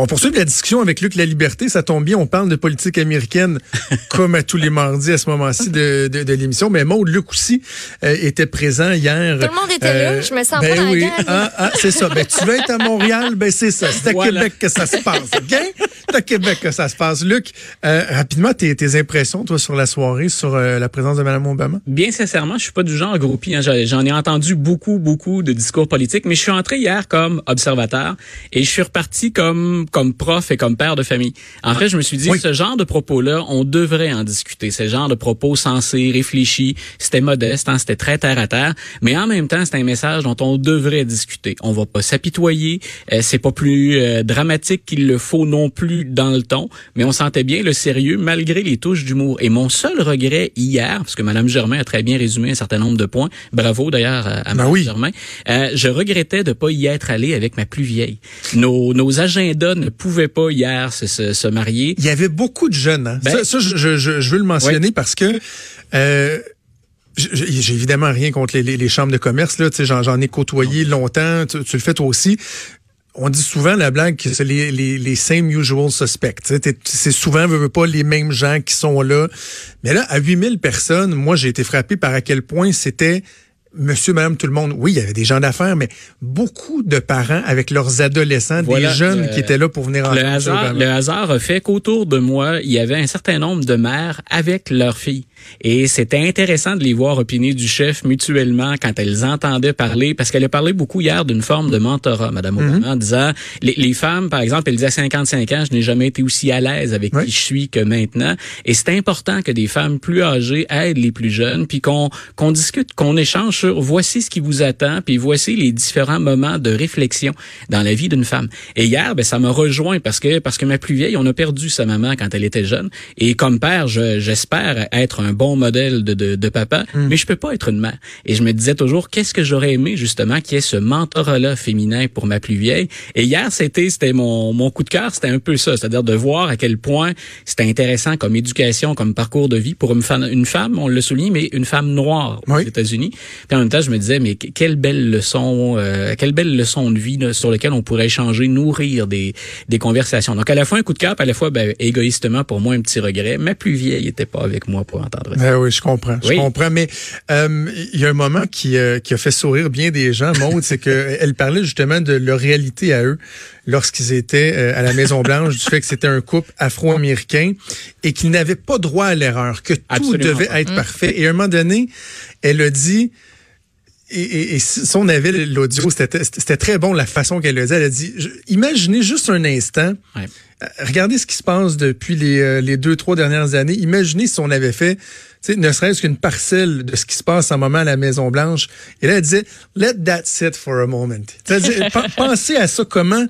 On poursuit la discussion avec Luc La Liberté. Ça tombe bien, on parle de politique américaine comme à tous les mardis à ce moment-ci de, de, de l'émission. Mais Maud, Luc aussi euh, était présent hier. Tout le monde était là, Euh, je me sens ben pas dans oui. la gang. Ah, ah, c'est ça. Ben, tu veux être à Montréal? Ben, c'est ça. C'est à Voilà. Québec que ça se passe. OK? C'est à Québec que ça se passe. Luc, euh, rapidement, tes, tes impressions, toi, sur la soirée, sur euh, la présence de Mme Obama? Bien sincèrement, je suis pas du genre groupie. hein. J'en j'en ai entendu beaucoup, beaucoup de discours politiques, mais je suis entré hier comme observateur et je suis reparti comme comme prof et comme père de famille. En fait, je me suis dit, Oui. ce genre de propos-là, on devrait en discuter. Ce genre de propos sensés, réfléchis, c'était modeste, hein, c'était très terre à terre, mais en même temps, c'est un message dont on devrait discuter. On va pas s'apitoyer, euh, c'est pas plus euh, dramatique qu'il le faut non plus dans le ton, mais on sentait bien le sérieux malgré les touches d'humour. Et mon seul regret hier, parce que Madame Germain a très bien résumé un certain nombre de points, bravo d'ailleurs à, à Ben oui. Germain, euh, je regrettais de pas y être allé avec ma plus vieille. Nos, nos agendas ne pouvaient pas hier se, se, se marier. Il y avait beaucoup de jeunes. Hein? Ben- ça, ça, je, je, je- je veux le mentionner parce que euh, j'ai évidemment rien contre les, les- les chambres de commerce. Là, Tu sais, j'en, ai côtoyé longtemps. Tu, tu le fais toi aussi. On dit souvent la blague que c'est les, les, les same usual suspects. C'est souvent, veux, veux pas, les mêmes gens qui sont là. Mais là, à 8000 personnes, moi, j'ai été frappé par à quel point c'était monsieur, madame, tout le monde. Oui, il y avait des gens d'affaires, mais beaucoup de parents avec leurs adolescents, Voilà, des jeunes le- qui étaient là pour venir en Le hasard, le hasard a fait qu'autour de moi, il y avait un certain nombre de mères avec leurs filles. Et c'était intéressant de les voir opiner du chef mutuellement quand elles entendaient parler, parce qu'elle a parlé beaucoup hier d'une forme de mentorat, Madame Mhm. Obama, en disant, les, les femmes, par exemple, elle disait à 55 ans, je n'ai jamais été aussi à l'aise avec Oui. qui je suis que maintenant. Et c'est important que des femmes plus âgées aident les plus jeunes, puis qu'on qu'on discute, qu'on échange sur voici ce qui vous attend, puis voici les différents moments de réflexion dans la vie d'une femme. Et hier, ben ça m'a rejoint parce que parce que ma plus vieille, on a perdu sa maman quand elle était jeune. Et comme père, je- j'espère être un bon modèle de, de, de papa, mais je peux pas être une mère. Et je me disais toujours, qu'est-ce que j'aurais aimé justement qu'il y ait ce mentorat-là féminin pour ma plus vieille? Et hier, c'était c'était mon, mon coup de cœur, c'était un peu ça, c'est-à-dire de voir à quel point c'était intéressant comme éducation, comme parcours de vie pour une femme, une femme, on le souligne, mais une femme noire aux Oui. États-Unis. Puis en même temps, je me disais, mais que- quelle belle leçon, euh, quelle belle leçon de vie là, sur laquelle on pourrait échanger, nourrir des, des conversations. Donc à la fois un coup de cœur, puis à la fois, ben, égoïstement, pour moi, un petit regret. Ma plus vieille était pas avec moi pour entendre ça. Ben oui, je comprends. Je comprends. Mais euh, il y a un moment qui, euh, qui a fait sourire bien des gens, Maud, c'est que elle parlait justement de leur réalité à eux lorsqu'ils étaient euh, à la Maison Blanche, du fait que c'était un couple afro-américain et qu'ils n'avaient pas droit à l'erreur, que tout devait pas. être parfait. Et à un moment donné, elle a dit. Et, et, et si si on avait l'audio, c'était très bon la façon qu'elle le dit. Elle a dit, je- imaginez juste un instant, Ouais. euh, regardez ce qui se passe depuis les, euh, les deux, trois dernières années. Imaginez si on avait fait, ne serait-ce qu'une parcelle de ce qui se passe en moment à la Maison Blanche. Et là, elle disait, let that sit for a moment. C'est-à-dire, pen- pensez à ça, comment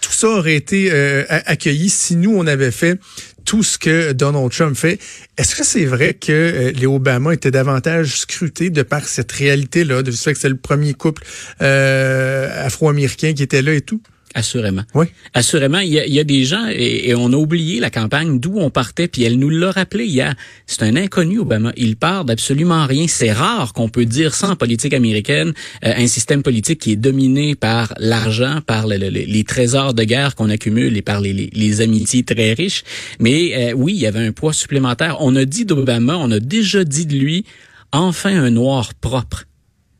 tout ça aurait été euh, accueilli si nous, on avait fait tout ce que Donald Trump fait. Est-ce que c'est vrai que euh, les Obama étaient davantage scrutés de par cette réalité-là, de ce fait que c'est le premier couple euh, afro-américain qui était là et tout? Assurément. Oui. Assurément, il y a, il y a des gens, et, et on a oublié la campagne d'où on partait, puis elle nous l'a rappelé hier. C'est un inconnu, Obama. Il part d'absolument rien. C'est rare qu'on peut dire ça en politique américaine, euh, un système politique qui est dominé par l'argent, par le- le- le- les trésors de guerre qu'on accumule et par les, les- les amitiés très riches. Mais euh, oui, il y avait un poids supplémentaire. On a dit d'Obama, on a déjà dit de lui, enfin un noir propre.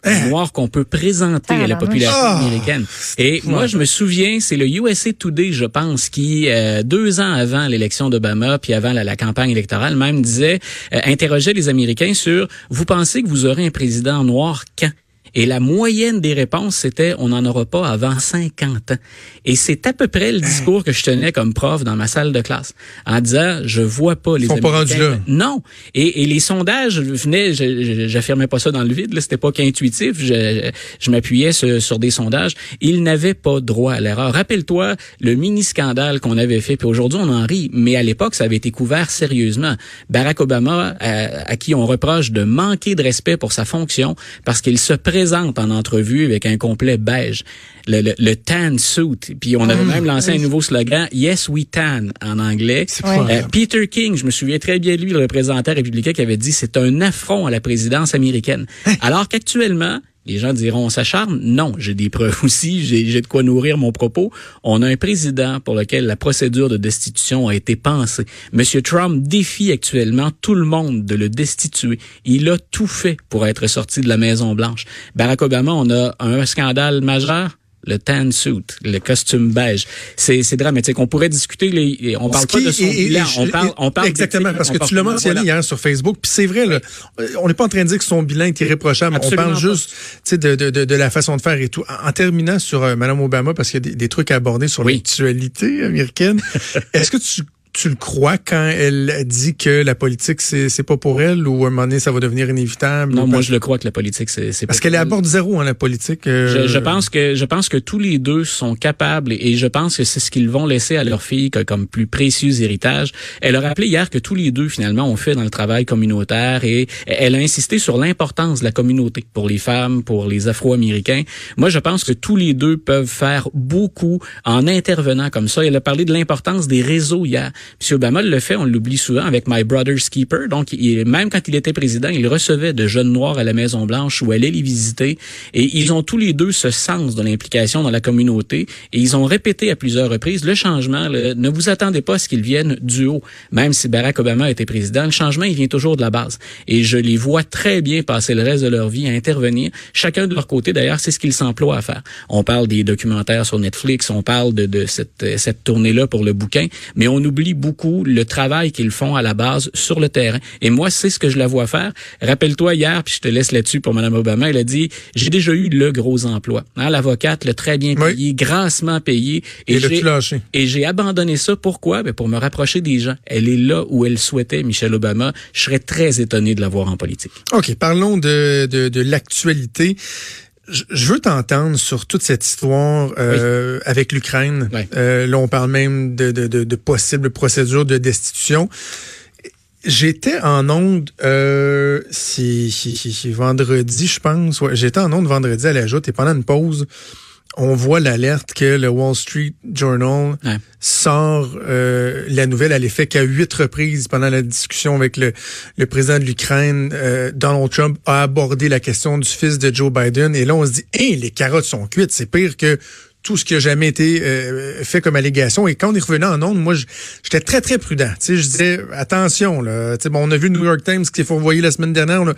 Un noir qu'on peut présenter à la Tabarnouche. population Ah! américaine. Et moi, je me souviens, c'est le USA Today, je pense, qui euh, deux ans avant l'élection d'Obama, puis avant la, la campagne électorale, même disait, euh, interrogeait les Américains sur vous pensez que vous aurez un président noir quand? Et la moyenne des réponses, c'était on n'en aura pas avant 50 ans. Et c'est à peu près le discours que je tenais comme prof dans ma salle de classe, en disant je vois pas les sont pas rendus là. Non. Et, et les sondages venaient, j'affirmais pas ça dans le vide, là, c'était pas qu'intuitif, je, je m'appuyais sur, sur des sondages. Ils n'avaient pas droit à l'erreur. Rappelle-toi le mini-scandale qu'on avait fait, puis aujourd'hui on en rit, mais à l'époque ça avait été couvert sérieusement. Barack Obama, à, à qui on reproche de manquer de respect pour sa fonction, parce qu'il se présente en entrevue avec un complet beige, le, le, le tan suit, puis on avait même lancé un nouveau slogan, Yes we tan en anglais. Euh, Peter King, je me souviens très bien de lui, le représentant républicain, qui avait dit c'est un affront à la présidence américaine. Alors qu'actuellement, Les gens diront on s'acharne? Non, j'ai des preuves aussi, j'ai de quoi nourrir mon propos. On a un président pour lequel la procédure de destitution a été pensée. Monsieur Trump défie actuellement tout le monde de le destituer. Il a tout fait pour être sorti de la Maison Blanche. Barack Obama, on a un scandale majeur le tan suit, le costume beige. C'est, c'est dramatique. On pourrait discuter les, on parle pas de son bilan, on parle, on parle exactement parce que tu l'as mentionné hier sur Facebook. Puis c'est vrai, là, on n'est pas en train de dire que son bilan est irréprochable. on parle juste, de, de, de, de, la façon de faire et tout. En, terminant sur euh, Madame Obama, parce qu'il y a des, des trucs à aborder sur l'actualité américaine. Est-ce que tu tu le crois quand elle dit que la politique c'est c'est pas pour elle ou à un moment donné ça va devenir inévitable Non, moi je le crois que la politique c'est c'est parce qu'elle est à bord de zéro en hein, la politique. Euh. Je, je, pense que je pense que tous les deux sont capables et, je pense que c'est ce qu'ils vont laisser à leur fille comme plus précieux héritage. Elle a rappelé hier que tous les deux finalement ont fait dans le travail communautaire et elle a insisté sur l'importance de la communauté pour les femmes, pour les Afro-Américains. Moi je pense que tous les deux peuvent faire beaucoup en intervenant comme ça. Elle a parlé de l'importance des réseaux hier. M. Obama le fait, on l'oublie souvent, avec My Brother's Keeper. Donc, il, même quand il était président, il recevait de jeunes noirs à la Maison-Blanche où allait les visiter. Et ils ont tous les deux ce sens de l'implication dans la communauté. Et ils ont répété à plusieurs reprises, le changement, ne vous attendez pas à ce qu'il vienne du haut. Même si Barack Obama était président, le changement, il vient toujours de la base. Et je les vois très bien passer le reste de leur vie à intervenir. Chacun de leur côté, d'ailleurs, c'est ce qu'ils s'emploient à faire. On parle des documentaires sur Netflix, on parle de, de cette, cette tournée-là pour le bouquin, mais on oublie beaucoup le travail qu'ils font à la base sur le terrain. Et moi, c'est ce que je la vois faire. Rappelle-toi hier, puis je te laisse là-dessus pour Mme Obama, elle a dit, j'ai déjà eu le gros emploi. Hein, L'avocate, le très bien payé, grassement payé. Et, et j'ai abandonné ça. Pourquoi? Ben pour me rapprocher des gens. Elle est là où elle souhaitait, Michelle Obama. Je serais très étonné de la voir en politique. OK, parlons de, de, de l'actualité je veux t'entendre sur toute cette histoire euh, avec l'Ukraine. Euh, là, on parle même de, de, de, de possibles procédures de destitution. J'étais en onde, euh, c'est vendredi, je pense. Ouais, J'étais en onde vendredi à la joute et pendant une pause, on voit l'alerte que le Wall Street Journal sort euh, la nouvelle à l'effet qu'à huit reprises pendant la discussion avec le, le président de l'Ukraine, euh, Donald Trump a abordé la question du fils de Joe Biden. Et là, on se dit, hey, les carottes sont cuites, c'est pire que tout ce qui a jamais été euh, fait comme allégation. Et quand on est revenu en ondes, moi, j'étais très, très prudent. Tu sais, je disais, attention, là. Tu sais, bon, on a vu le New York Times qui s'est fourvoyé la semaine dernière. Là.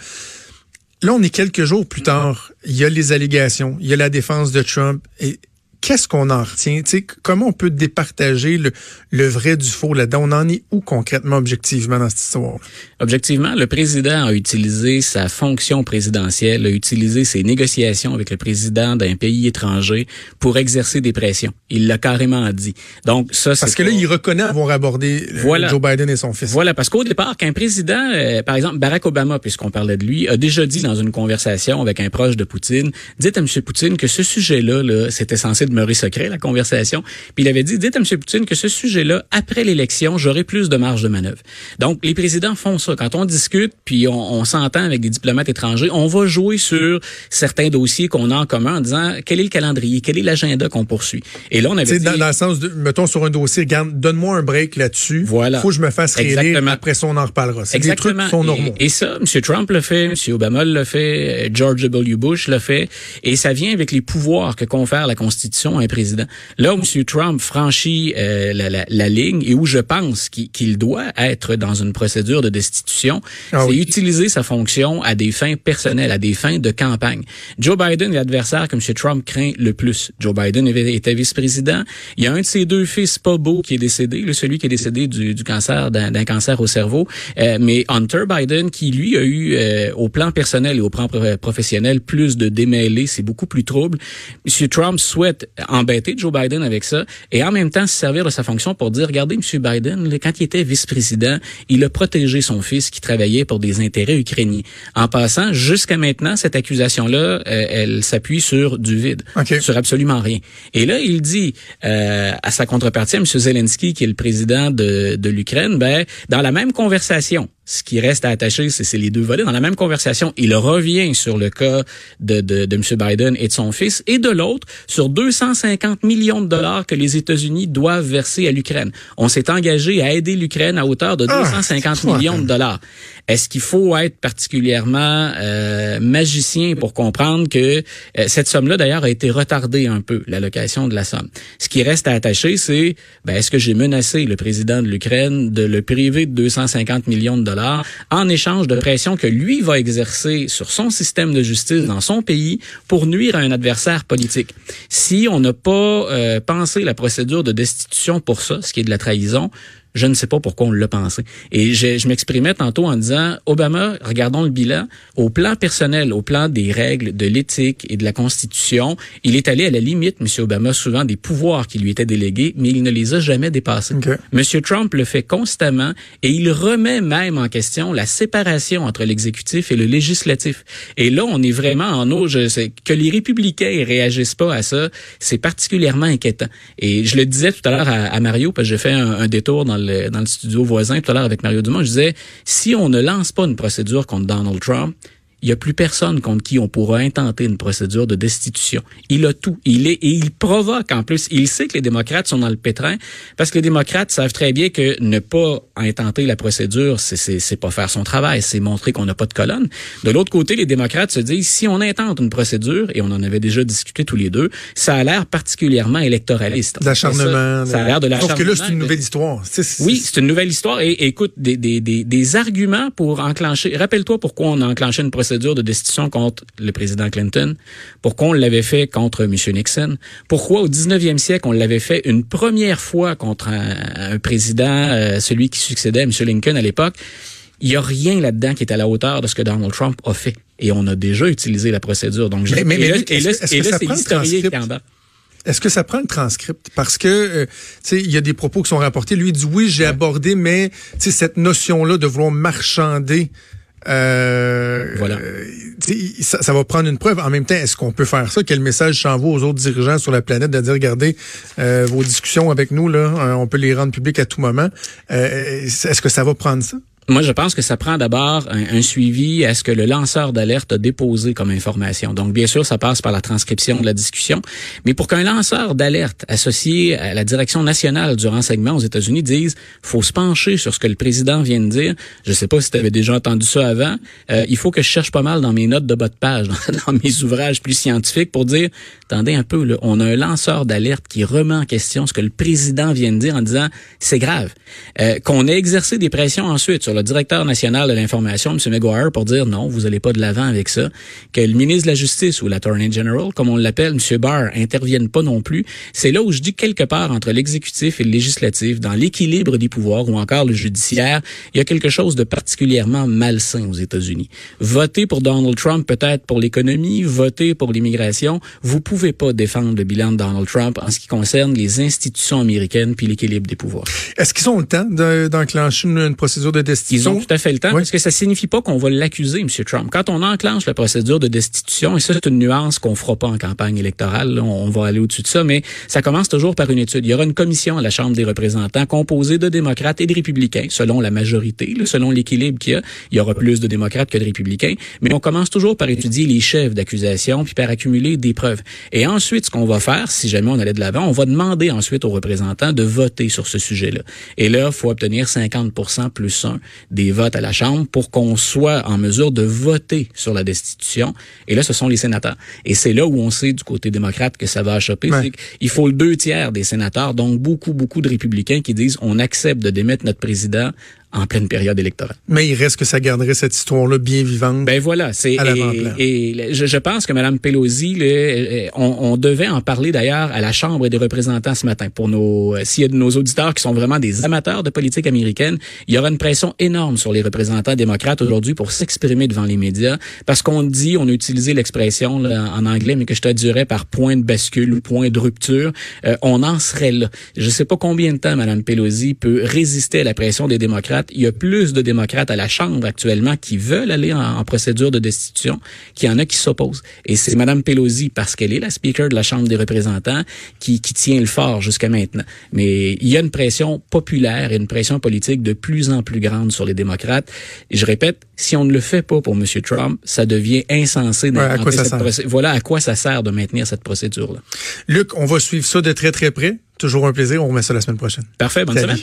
Là, on est quelques jours plus tard. Il y a les allégations, il y a la défense de Trump. Et qu'est-ce qu'on en retient? sais, comment on peut départager le, le vrai du faux là-dedans? On en est où concrètement, objectivement, dans cette histoire? Objectivement, le président a utilisé sa fonction présidentielle, a utilisé ses négociations avec le président d'un pays étranger pour exercer des pressions. Il l'a carrément dit. Donc, ça, Parce que là, il reconnaît avoir abordé euh, Joe Biden et son fils. Voilà, parce qu'au départ, qu'un président, euh, par exemple, Barack Obama, puisqu'on parlait de lui, a déjà dit dans une conversation avec un proche de Poutine, dites à M. Poutine que ce sujet-là, -là, c'était censé demeurer secret, la conversation. Puis il avait dit, dites à M. Poutine que ce sujet-là, après l'élection, j'aurai plus de marge de manœuvre. Donc, les présidents font ça. Quand on discute, puis on, s'entend avec des diplomates étrangers, on va jouer sur certains dossiers qu'on a en commun en disant, quel est le calendrier, quel est l'agenda qu'on poursuit? Et là, on avait dit... Dans, dans, le sens de, mettons, sur un dossier, donne-moi un break là-dessus. Voilà. Faut que je me fasse réélire. Après ça, on en reparlera. C'est des trucs qui sont normaux. Et, et ça, M. Trump le fait, M. Obama le fait, George W. Bush le fait. Et ça vient avec les pouvoirs que confère la Constitution un président. Là où M. Trump franchit euh, la, ligne et où je pense qu'il doit être dans une procédure de destitution, ah c'est utiliser sa fonction à des fins personnelles, à des fins de campagne. Joe Biden est l'adversaire que M. Trump craint le plus. Joe Biden était vice-président. Il y a un de ses deux fils pas beau qui est décédé, le celui qui est décédé du, cancer d'un cancer au cerveau, euh, mais Hunter Biden qui lui a eu euh, au plan personnel et au plan professionnel plus de démêlés, c'est beaucoup plus trouble. M. Trump souhaite embêter Joe Biden avec ça et en même temps se servir de sa fonction pour dire, regardez, M. Biden, quand il était vice-président, il a protégé son fils qui travaillait pour des intérêts ukrainiens. En passant, jusqu'à maintenant, cette accusation-là, euh, elle s'appuie sur du vide, sur absolument rien. Et là, il dit euh, à sa contrepartie, à M. Zelensky, qui est le président de, de l'Ukraine, ben, dans la même conversation, ce qui reste à attacher, c'est les deux volets. Dans la même conversation, il revient sur le cas de, de, de M. Biden et de son fils, et de l'autre, sur 250 millions de dollars que les États-Unis doivent verser à l'Ukraine. On s'est engagé à aider l'Ukraine à hauteur de 250 ah, millions de dollars. Est-ce qu'il faut être particulièrement euh, magicien pour comprendre que euh, cette somme-là, d'ailleurs, a été retardée un peu, l'allocation de la somme? Ce qui reste à attacher, c'est ben, est-ce que j'ai menacé le président de l'Ukraine de le priver de 250 millions de dollars? En échange de pression que lui va exercer sur son système de justice dans son pays pour nuire à un adversaire politique? Si on n'a pas euh, pensé la procédure de destitution pour ça, ce qui est de la trahison, je ne sais pas pourquoi on l'a pensé. Et je, je m'exprimais tantôt en disant, Obama, regardons le bilan, au plan personnel, au plan des règles, de l'éthique et de la Constitution, il est allé à la limite, M. Obama, souvent des pouvoirs qui lui étaient délégués, mais il ne les a jamais dépassés. M. Trump le fait constamment et il remet même en question la séparation entre l'exécutif et le législatif. Et là, on est vraiment en eau. Je sais, que les républicains réagissent pas à ça, c'est particulièrement inquiétant. Et je le disais tout à l'heure à, Mario, parce que j'ai fait un, un détour dans le dans le studio voisin tout à l'heure avec Mario Dumont, je disais, si on ne lance pas une procédure contre Donald Trump, il n'y a plus personne contre qui on pourra intenter une procédure de destitution. Il a tout. Il est et il provoque en plus. Il sait que les démocrates sont dans le pétrin parce que les démocrates savent très bien que ne pas intenter la procédure, c'est c'est pas faire son travail, c'est montrer qu'on n'a pas de colonne. De l'autre côté, les démocrates se disent si on intente une procédure et on en avait déjà discuté tous les deux, ça a l'air particulièrement électoraliste. L'acharnement. Ça, a l'air de l'acharnement. Sauf que là, c'est une nouvelle histoire. Oui, c'est une nouvelle histoire et, écoute des, des, des, des arguments pour enclencher. Rappelle-toi pourquoi on a enclenché une procédure de destitution contre le président Clinton? Pourquoi on l'avait fait contre M. Nixon? Pourquoi au 19e siècle, on l'avait fait une première fois contre un, président, euh, celui qui succédait à M. Lincoln à l'époque? Il n'y a rien là-dedans qui est à la hauteur de ce que Donald Trump a fait. Et on a déjà utilisé la procédure. Donc, mais, mais, et là, c'est l'historien qui en Est-ce que ça prend le transcript? Parce que, euh, tu sais, il y a des propos qui sont rapportés. Lui, il dit oui, j'ai abordé, mais, tu sais, cette notion-là de vouloir marchander euh, voilà. Ça, ça, va prendre une preuve. En même temps, est-ce qu'on peut faire ça? Quel message s'envoie aux autres dirigeants sur la planète de dire, regardez, euh, vos discussions avec nous, là, euh, on peut les rendre publiques à tout moment. Euh, est-ce que ça va prendre ça? Moi, je pense que ça prend d'abord un, suivi à ce que le lanceur d'alerte a déposé comme information. Donc, bien sûr, ça passe par la transcription de la discussion. Mais pour qu'un lanceur d'alerte associé à la direction nationale du renseignement aux États-Unis dise, faut se pencher sur ce que le président vient de dire. Je sais pas si tu avais déjà entendu ça avant. Euh, il faut que je cherche pas mal dans mes notes de bas de page, dans, mes ouvrages plus scientifiques pour dire, attendez un peu, là, on a un lanceur d'alerte qui remet en question ce que le président vient de dire en disant, c'est grave. Euh, qu'on ait exercé des pressions ensuite le directeur national de l'information, M. McGuire, pour dire non, vous n'allez pas de l'avant avec ça, que le ministre de la Justice ou l'Attorney General, comme on l'appelle, M. Barr, interviennent pas non plus. C'est là où je dis quelque part entre l'exécutif et le législatif, dans l'équilibre des pouvoirs ou encore le judiciaire, il y a quelque chose de particulièrement malsain aux États-Unis. Voter pour Donald Trump, peut-être pour l'économie, voter pour l'immigration, vous pouvez pas défendre le bilan de Donald Trump en ce qui concerne les institutions américaines puis l'équilibre des pouvoirs. Est-ce qu'ils ont le temps d'enclencher une, procédure de destitution? Ils ont tout à fait le temps parce que ça signifie pas qu'on va l'accuser, M. Trump. Quand on enclenche la procédure de destitution, et ça c'est une nuance qu'on fera pas en campagne électorale, on va aller au-dessus de ça, mais ça commence toujours par une étude. Il y aura une commission à la Chambre des représentants composée de démocrates et de républicains, selon la majorité, selon l'équilibre qu'il y a. Il y aura plus de démocrates que de républicains, mais on commence toujours par étudier les chefs d'accusation puis par accumuler des preuves. Et ensuite, ce qu'on va faire, si jamais on allait de l'avant, on va demander ensuite aux représentants de voter sur ce sujet-là. Et là, il faut obtenir 50% plus 1 des votes à la Chambre pour qu'on soit en mesure de voter sur la destitution. Et là, ce sont les sénateurs. Et c'est là où on sait du côté démocrate que ça va choper. Il faut le deux tiers des sénateurs, donc beaucoup, beaucoup de républicains qui disent on accepte de démettre notre président en pleine période électorale. Mais il reste que ça garderait cette histoire-là bien vivante. Ben voilà, c'est et, et je, je, pense que Mme Pelosi, le, on, on, devait en parler d'ailleurs à la Chambre des représentants ce matin. Pour nos, s'il y a de nos auditeurs qui sont vraiment des amateurs de politique américaine, il y aura une pression énorme sur les représentants démocrates aujourd'hui pour s'exprimer devant les médias, parce qu'on dit, on a utilisé l'expression en anglais, mais que je traduirais par point de bascule ou point de rupture. Euh, on en serait là. Je sais pas combien de temps Mme Pelosi peut résister à la pression des démocrates démocrates. Il y a plus de démocrates à la Chambre actuellement qui veulent aller en, procédure de destitution qu'il y en a qui s'opposent. Et c'est Mme Pelosi, parce qu'elle est la speaker de la Chambre des représentants, qui, qui tient le fort jusqu'à maintenant. Mais il y a une pression populaire et une pression politique de plus en plus grande sur les démocrates. Et je répète, si on ne le fait pas pour M. Trump, ça devient insensé ouais, cette Voilà à quoi ça sert de maintenir cette procédure-là. Luc, on va suivre ça de très très près. Toujours un plaisir. On remet ça la semaine prochaine. Parfait. Bonne semaine.